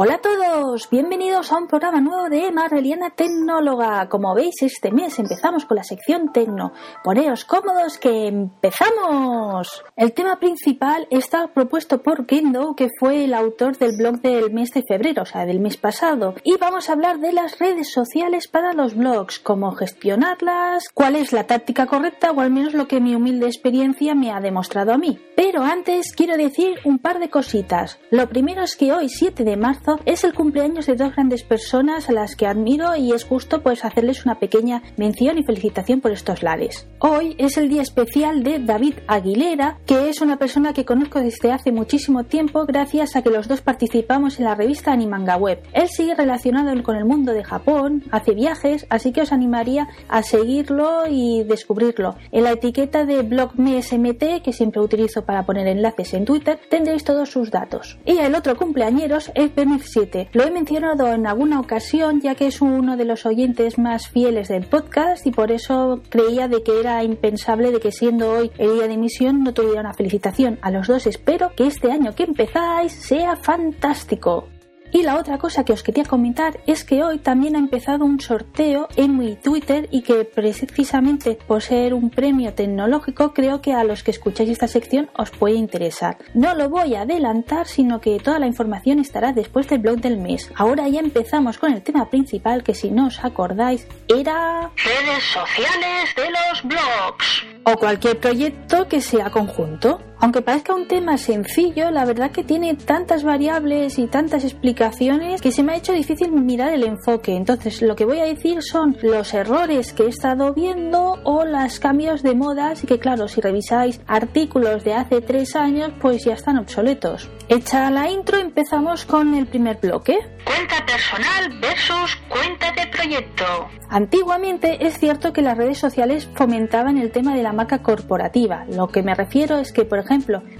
Hola a todos, bienvenidos a un programa nuevo de Marveliana Tecnóloga. Como veis, este mes empezamos con la sección Tecno. Poneos cómodos que empezamos. El tema principal está propuesto por Kendo, que fue el autor del blog del mes de febrero, o sea, del mes pasado. Y vamos a hablar de las redes sociales para los blogs, cómo gestionarlas, cuál es la táctica correcta o al menos lo que mi humilde experiencia me ha demostrado a mí. Pero antes quiero decir un par de cositas. Lo primero es que hoy, 7 de marzo, es el cumpleaños de dos grandes personas a las que admiro y es justo pues hacerles una pequeña mención y felicitación por estos lares. Hoy es el día especial de David Aguilera, que es una persona que conozco desde hace muchísimo tiempo gracias a que los dos participamos en la revista Animanga Web. Él sigue relacionado con el mundo de Japón, hace viajes, así que os animaría a seguirlo y descubrirlo. En la etiqueta de blog MSMT, que siempre utilizo para poner enlaces en Twitter, tendréis todos sus datos. Y el otro cumpleañeros es Lo he mencionado en alguna ocasión ya que es uno de los oyentes más fieles del podcast y por eso creía de que era impensable de que siendo hoy el día de emisión no tuviera una felicitación. A los dos espero que este año que empezáis sea fantástico. Y la otra cosa que os quería comentar es que hoy también ha empezado un sorteo en mi Twitter y que precisamente por ser un premio tecnológico creo que a los que escucháis esta sección os puede interesar. No lo voy a adelantar, sino que toda la información estará después del blog del mes. Ahora ya empezamos con el tema principal que si no os acordáis era... Redes sociales de los blogs. O cualquier proyecto que sea conjunto. Aunque parezca un tema sencillo, la verdad que tiene tantas variables y tantas explicaciones que se me ha hecho difícil mirar el enfoque. Entonces, lo que voy a decir son los errores que he estado viendo o los cambios de modas y que claro, si revisáis artículos de hace tres años, pues ya están obsoletos. Hecha la intro, empezamos con el primer bloque. Cuenta personal versus cuenta de proyecto. Antiguamente es cierto que las redes sociales fomentaban el tema de la marca corporativa. Lo que me refiero es que, por ejemplo,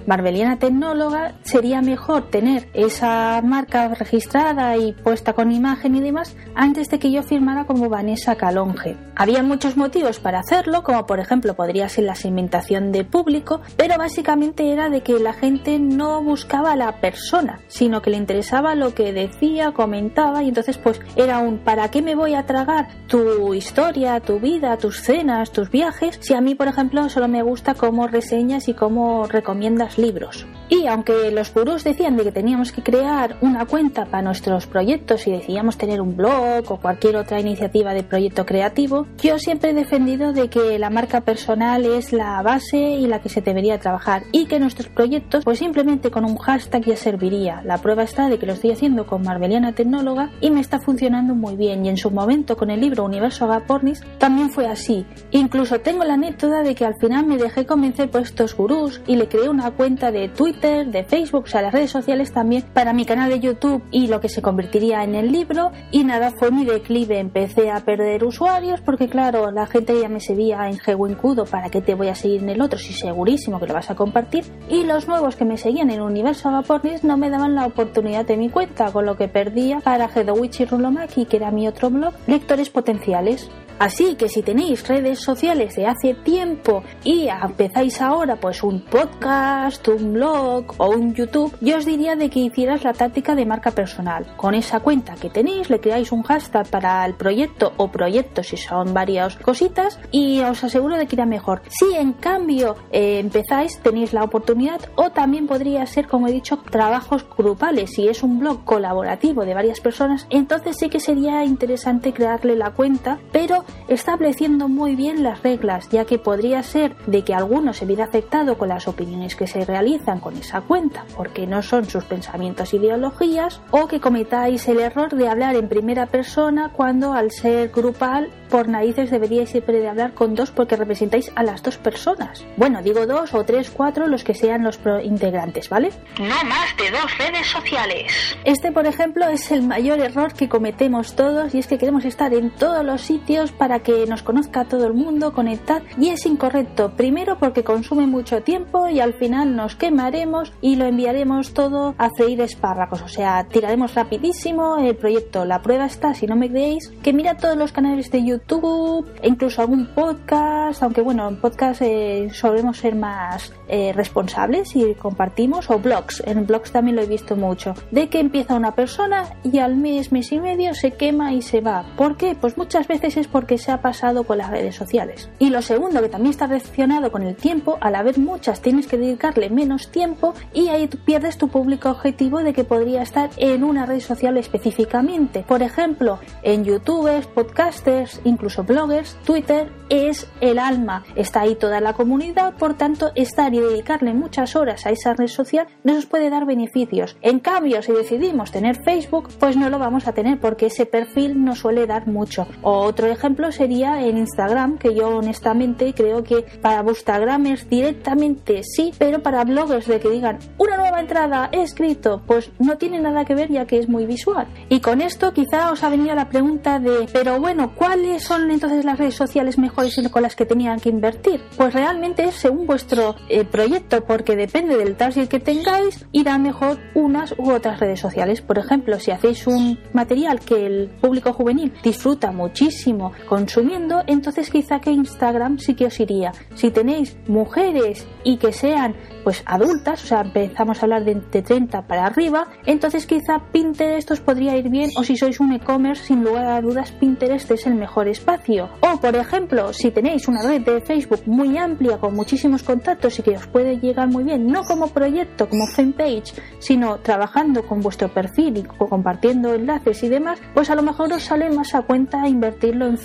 Marbeliana Tecnóloga sería mejor tener esa marca registrada y puesta con imagen y demás antes de que yo firmara como Vanessa Calonge. Había muchos motivos para hacerlo, como por ejemplo podría ser la segmentación de público, pero básicamente era de que la gente no buscaba a la persona, sino que le interesaba lo que decía, comentaba y entonces pues era un ¿para qué me voy a tragar tu historia, tu vida, tus cenas, tus viajes, si a mí, por ejemplo, solo me gusta cómo reseñas y cómo recomiendas libros. Y aunque los gurús decían de que teníamos que crear una cuenta para nuestros proyectos y decíamos tener un blog o cualquier otra iniciativa de proyecto creativo, yo siempre he defendido de que la marca personal es la base y la que se debería trabajar y que nuestros proyectos pues simplemente con un hashtag ya serviría. La prueba está de que lo estoy haciendo con Marbeliana Tecnóloga y me está funcionando muy bien y en su momento con el libro Universo Agapornis también fue así. Incluso tengo la anécdota de que al final me dejé convencer por estos gurús y le creé una cuenta de Twitter, de Facebook, o sea, las redes sociales también para mi canal de YouTube y lo que se convertiría en el libro. Y nada, fue mi declive. Empecé a perder usuarios porque claro, la gente ya me seguía en Cudo para que te voy a seguir en el otro si segurísimo que lo vas a compartir. Y los nuevos que me seguían en Universo Agapornis no me daban la oportunidad de mi cuenta, con lo que perdía para Hedowich y Rulomaki, que era mi otro blog, lectores potenciales Así que si tenéis redes sociales de hace tiempo y empezáis ahora pues un podcast, un blog o un YouTube, yo os diría de que hicieras la táctica de marca personal. Con esa cuenta que tenéis le creáis un hashtag para el proyecto o proyectos si son varias cositas y os aseguro de que irá mejor. Si en cambio eh, empezáis tenéis la oportunidad o también podría ser como he dicho trabajos grupales. Si es un blog colaborativo de varias personas entonces sí que sería interesante crearle la cuenta pero estableciendo muy bien las reglas, ya que podría ser de que alguno se viera afectado con las opiniones que se realizan con esa cuenta, porque no son sus pensamientos e ideologías, o que cometáis el error de hablar en primera persona cuando al ser grupal, por narices deberíais siempre de hablar con dos porque representáis a las dos personas. Bueno, digo dos o tres, cuatro, los que sean los integrantes, ¿vale? No más de dos redes sociales. Este, por ejemplo, es el mayor error que cometemos todos y es que queremos estar en todos los sitios para que nos conozca todo el mundo, conectar y es incorrecto. Primero porque consume mucho tiempo y al final nos quemaremos y lo enviaremos todo a freír espárragos. O sea, tiraremos rapidísimo el proyecto. La prueba está, si no me creéis, que mira todos los canales de YouTube e incluso algún podcast, aunque bueno, en podcast eh, solemos ser más eh, responsables y compartimos, o blogs. En blogs también lo he visto mucho. De que empieza una persona y al mes, mes y medio se quema y se va. ¿Por qué? Pues muchas veces es porque se ha pasado con las redes sociales. Y lo segundo, que también está relacionado con el tiempo, al haber muchas tienes que dedicarle menos tiempo y ahí pierdes tu público objetivo de que podría estar en una red social específicamente. Por ejemplo, en youtubers, podcasters, incluso bloggers, Twitter es el alma. Está ahí toda la comunidad, por tanto, estar y dedicarle muchas horas a esa red social nos puede dar beneficios. En cambio, si decidimos tener Facebook, pues no lo vamos a tener porque ese perfil no suele dar mucho. Otro ejemplo sería en Instagram, que yo honestamente creo que para Bookstagramers directamente sí, pero para bloggers de que digan una nueva entrada he escrito, pues no tiene nada que ver ya que es muy visual. Y con esto quizá os ha venido la pregunta de, pero bueno, ¿cuáles son entonces las redes sociales mejores con las que tenían que invertir? Pues realmente es según vuestro eh, proyecto, porque depende del target que tengáis, irá mejor unas u otras redes sociales. Por ejemplo, si hacéis un material que el público juvenil disfruta muchísimo consumiendo, entonces quizá que Instagram sí que os iría. Si tenéis mujeres y que sean pues adultas, o sea, empezamos a hablar de entre 30 para arriba, entonces quizá Pinterest os podría ir bien o si sois un e-commerce, sin lugar a dudas Pinterest es el mejor espacio. O por ejemplo, si tenéis una red de Facebook muy amplia con muchísimos contactos y que os puede llegar muy bien, no como proyecto, como fanpage, sino trabajando con vuestro perfil y compartiendo enlaces y demás, pues a lo mejor os sale más a cuenta invertirlo en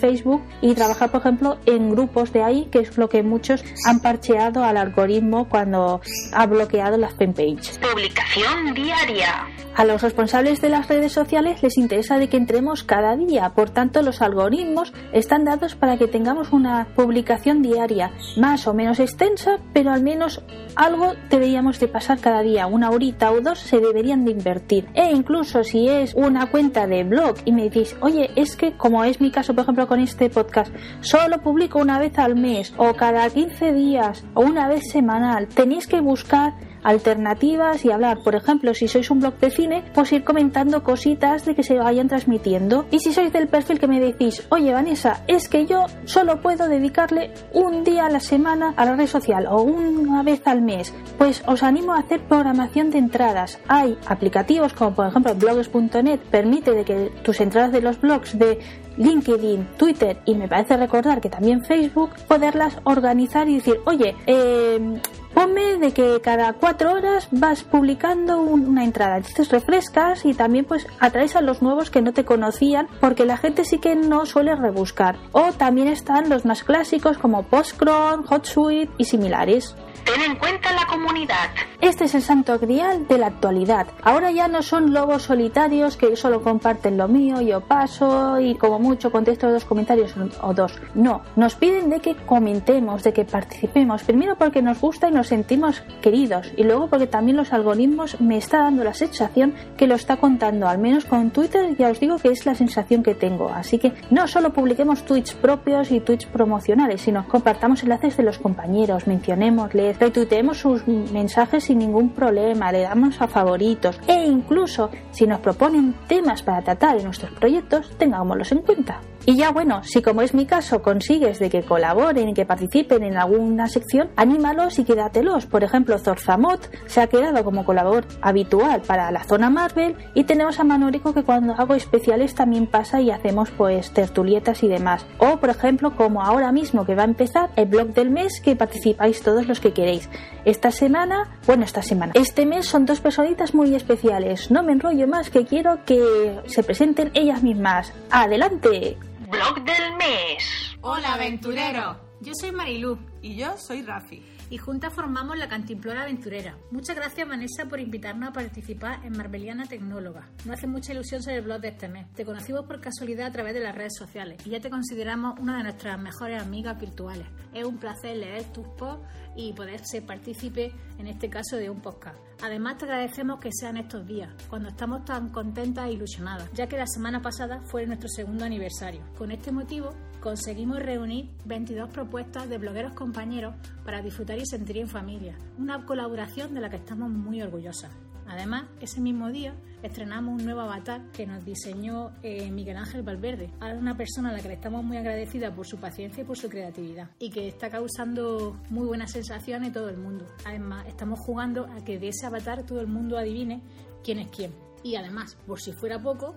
y trabajar, por ejemplo, en grupos de ahí, que es lo que muchos han parcheado al algoritmo cuando ha bloqueado las fanpage. Publicación diaria. A los responsables de las redes sociales les interesa de que entremos cada día, por tanto los algoritmos están dados para que tengamos una publicación diaria, más o menos extensa, pero al menos algo deberíamos de pasar cada día, una horita o dos se deberían de invertir. E incluso si es una cuenta de blog y me decís, oye, es que como es mi caso, por ejemplo, con este podcast, solo publico una vez al mes o cada 15 días o una vez semanal, tenéis que buscar alternativas y hablar. Por ejemplo, si sois un blog de cine, pues ir comentando cositas de que se vayan transmitiendo. Y si sois del perfil que me decís, oye Vanessa, es que yo solo puedo dedicarle un día a la semana a la red social o una vez al mes, pues os animo a hacer programación de entradas. Hay aplicativos como por ejemplo blogs.net, permite de que tus entradas de los blogs de LinkedIn, Twitter y me parece recordar que también Facebook, poderlas organizar y decir, oye, eh, ponme de que cada cuatro horas vas publicando una entrada. Entonces refrescas y también pues atraes a los nuevos que no te conocían porque la gente sí que no suele rebuscar. O también están los más clásicos como Postcron, HotSuite y similares. Ten en cuenta la comunidad. Este es el santo grial de la actualidad. Ahora ya no son lobos solitarios que solo comparten lo mío, yo paso y como mucho contesto dos comentarios o dos. No, nos piden de que comentemos, de que participemos. Primero porque nos gusta y nos sentimos queridos y luego porque también los algoritmos me está dando la sensación que lo está contando. Al menos con Twitter ya os digo que es la sensación que tengo. Así que no solo publiquemos tweets propios y tweets promocionales, sino compartamos enlaces de los compañeros, mencionemos, retuiteemos sus mensajes sin ningún problema, le damos a favoritos e incluso si nos proponen temas para tratar en nuestros proyectos, tengámoslos en cuenta. Y ya bueno, si como es mi caso consigues de que colaboren y que participen en alguna sección, anímalos y quédatelos. Por ejemplo, Zorzamot se ha quedado como colaborador habitual para la zona Marvel y tenemos a Manorico que cuando hago especiales también pasa y hacemos pues tertulietas y demás. O por ejemplo, como ahora mismo que va a empezar el blog del mes que participáis todos los que queréis. Esta semana, bueno, esta semana, este mes son dos personitas muy especiales. No me enrollo más que quiero que se presenten ellas mismas. ¡Adelante! Blog del mes. Hola, aventurero. Yo soy Marilú. Y yo soy Rafi. Y juntas formamos la Cantimplora Aventurera. Muchas gracias, Vanessa, por invitarnos a participar en Marbeliana Tecnóloga. Nos hace mucha ilusión ser el blog de este mes. Te conocimos por casualidad a través de las redes sociales y ya te consideramos una de nuestras mejores amigas virtuales. Es un placer leer tus posts y poder ser partícipe, en este caso, de un podcast. Además, te agradecemos que sean estos días, cuando estamos tan contentas e ilusionadas, ya que la semana pasada fue nuestro segundo aniversario. Con este motivo, conseguimos reunir 22 propuestas de blogueros compañeros para disfrutar y sentir en familia. Una colaboración de la que estamos muy orgullosas. Además, ese mismo día estrenamos un nuevo avatar que nos diseñó eh, Miguel Ángel Valverde, una persona a la que le estamos muy agradecida por su paciencia y por su creatividad y que está causando muy buenas sensaciones en todo el mundo. Además, estamos jugando a que de ese avatar todo el mundo adivine quién es quién. Y además, por si fuera poco,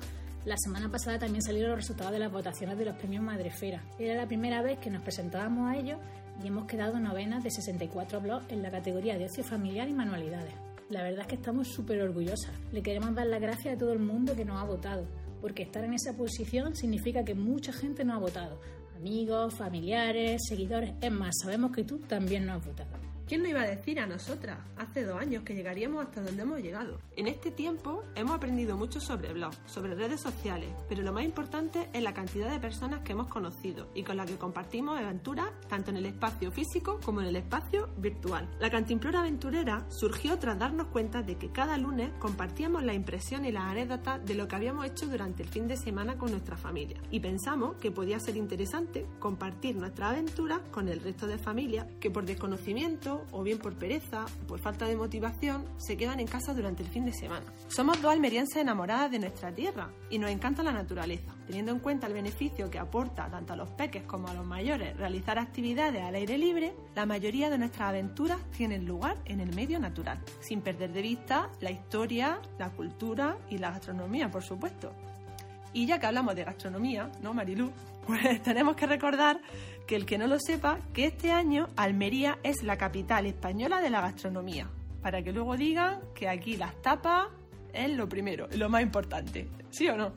la semana pasada también salieron los resultados de las votaciones de los premios Madrefera. Era la primera vez que nos presentábamos a ellos y hemos quedado novenas de 64 blogs en la categoría de ocio familiar y manualidades. La verdad es que estamos súper orgullosas. Le queremos dar las gracias a todo el mundo que nos ha votado, porque estar en esa posición significa que mucha gente nos ha votado. Amigos, familiares, seguidores. Es más, sabemos que tú también nos has votado. ¿Quién nos iba a decir a nosotras hace dos años que llegaríamos hasta donde hemos llegado? En este tiempo hemos aprendido mucho sobre blogs, sobre redes sociales, pero lo más importante es la cantidad de personas que hemos conocido y con las que compartimos aventuras tanto en el espacio físico como en el espacio virtual. La Cantimplora Aventurera surgió tras darnos cuenta de que cada lunes compartíamos la impresión y las anécdotas de lo que habíamos hecho durante el fin de semana con nuestra familia y pensamos que podía ser interesante compartir nuestra aventura con el resto de familias que por desconocimiento o bien por pereza o por falta de motivación se quedan en casa durante el fin de semana. Somos dos almerienses enamoradas de nuestra tierra y nos encanta la naturaleza. Teniendo en cuenta el beneficio que aporta tanto a los peques como a los mayores realizar actividades al aire libre, la mayoría de nuestras aventuras tienen lugar en el medio natural, sin perder de vista la historia, la cultura y la gastronomía, por supuesto. Y ya que hablamos de gastronomía, ¿no, Marilú? Pues tenemos que recordar que el que no lo sepa, que este año Almería es la capital española de la gastronomía. Para que luego digan que aquí las tapas es lo primero, lo más importante. ¿Sí o no?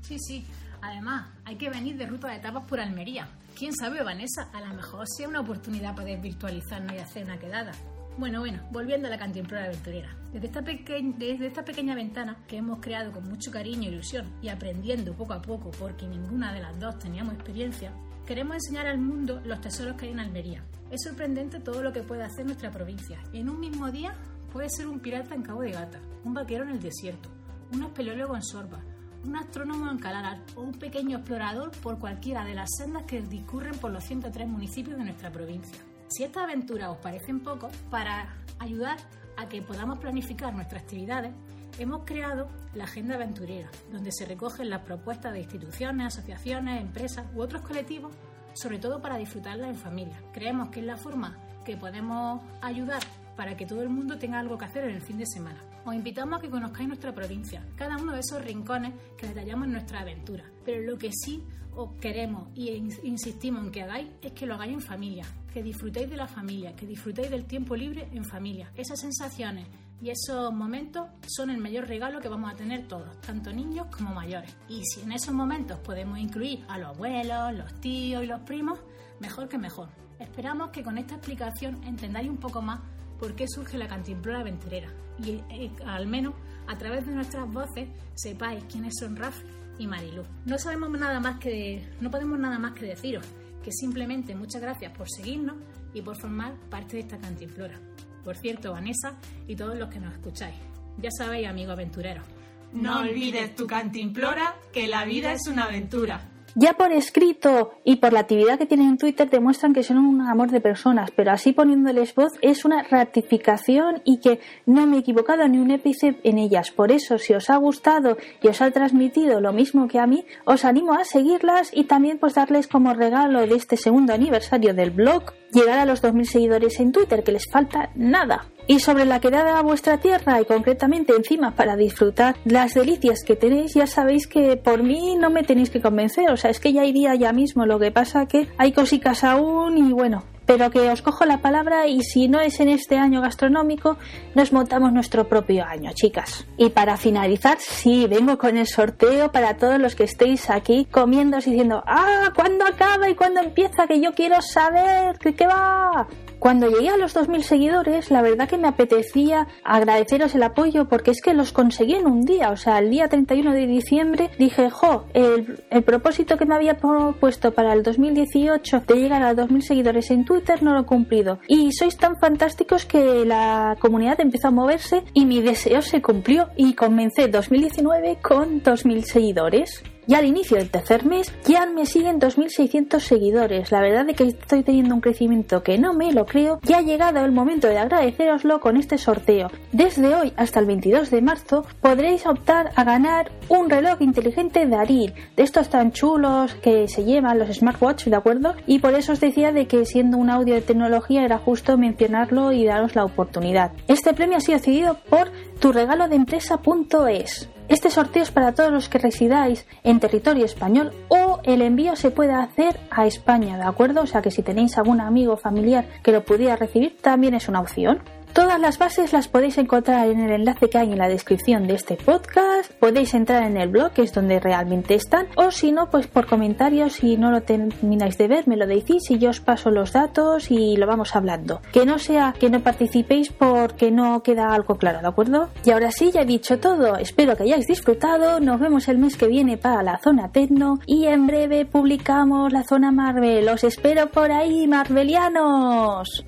Sí, sí. Además, hay que venir de ruta de tapas por Almería. ¿Quién sabe, Vanessa? A lo mejor sea una oportunidad para virtualizarnos y hacer una quedada. Bueno, bueno, volviendo a la cantimplora aventurera. Desde esta, desde esta pequeña ventana que hemos creado con mucho cariño e ilusión y aprendiendo poco a poco porque ninguna de las dos teníamos experiencia, Queremos enseñar al mundo los tesoros que hay en Almería. Es sorprendente todo lo que puede hacer nuestra provincia. En un mismo día puede ser un pirata en Cabo de Gata, un vaquero en el desierto, un espeleólogo en Sorba, un astrónomo en Calarar o un pequeño explorador por cualquiera de las sendas que discurren por los 103 municipios de nuestra provincia. Si estas aventuras os parecen poco, para ayudar a que podamos planificar nuestras actividades, hemos creado la Agenda Aventurera, donde se recogen las propuestas de instituciones, asociaciones, empresas u otros colectivos, sobre todo para disfrutarlas en familia. Creemos que es la forma que podemos ayudar para que todo el mundo tenga algo que hacer en el fin de semana. Os invitamos a que conozcáis nuestra provincia, cada uno de esos rincones que detallamos en nuestra aventura. Pero lo que sí os queremos y insistimos en que hagáis es que lo hagáis en familia, que disfrutéis de la familia, que disfrutéis del tiempo libre en familia. Esas sensaciones y esos momentos son el mayor regalo que vamos a tener todos, tanto niños como mayores. Y si en esos momentos podemos incluir a los abuelos, los tíos y los primos, mejor que mejor. Esperamos que con esta explicación entendáis un poco más por qué surge la cantimplora aventurera y eh, al menos a través de nuestras voces sepáis quiénes son Rafa y Marilu. No sabemos nada más que no podemos nada más que deciros que simplemente muchas gracias por seguirnos y por formar parte de esta cantimplora. Por cierto, Vanessa y todos los que nos escucháis. Ya sabéis, amigo aventurero. No olvides tu cantimplora, que la vida es una aventura. Ya por escrito y por la actividad que tienen en Twitter demuestran que son un amor de personas, pero así poniéndoles voz es una ratificación y que no me he equivocado ni un épice en ellas. Por eso, si os ha gustado y os ha transmitido lo mismo que a mí, os animo a seguirlas y también pues darles como regalo de este segundo aniversario del blog llegar a los 2.000 seguidores en Twitter, que les falta nada. Y sobre la quedada a vuestra tierra y concretamente encima para disfrutar las delicias que tenéis, ya sabéis que por mí no me tenéis que convencer, o sea, es que ya iría ya mismo, lo que pasa que hay cositas aún y bueno, pero que os cojo la palabra y si no es en este año gastronómico, nos montamos nuestro propio año, chicas. Y para finalizar, sí, vengo con el sorteo para todos los que estéis aquí comiendo y diciendo, ah, ¿cuándo acaba y cuándo empieza? Que yo quiero saber, ¿qué, qué va? Cuando llegué a los 2.000 seguidores, la verdad que me apetecía agradeceros el apoyo porque es que los conseguí en un día. O sea, el día 31 de diciembre dije, jo, el, el propósito que me había propuesto para el 2018 de llegar a 2.000 seguidores en Twitter no lo he cumplido. Y sois tan fantásticos que la comunidad empezó a moverse y mi deseo se cumplió y comencé 2019 con 2.000 seguidores. Y al inicio del tercer mes ya me siguen 2.600 seguidores. La verdad es que estoy teniendo un crecimiento que no me lo creo. Ya ha llegado el momento de agradeceroslo con este sorteo. Desde hoy hasta el 22 de marzo podréis optar a ganar un reloj inteligente Daril, de estos tan chulos que se llevan los smartwatch, ¿de acuerdo? Y por eso os decía de que siendo un audio de tecnología era justo mencionarlo y daros la oportunidad. Este premio ha sido cedido por turegalodeempresa.es. Este sorteo es para todos los que residáis en territorio español o el envío se puede hacer a España, ¿de acuerdo? O sea que si tenéis algún amigo o familiar que lo pudiera recibir, también es una opción. Todas las bases las podéis encontrar en el enlace que hay en la descripción de este podcast. Podéis entrar en el blog, que es donde realmente están. O si no, pues por comentarios, si no lo termináis de ver, me lo decís y yo os paso los datos y lo vamos hablando. Que no sea que no participéis porque no queda algo claro, ¿de acuerdo? Y ahora sí, ya he dicho todo. Espero que hayáis disfrutado. Nos vemos el mes que viene para la zona Tecno y en breve publicamos la zona Marvel. Os espero por ahí, Marvelianos.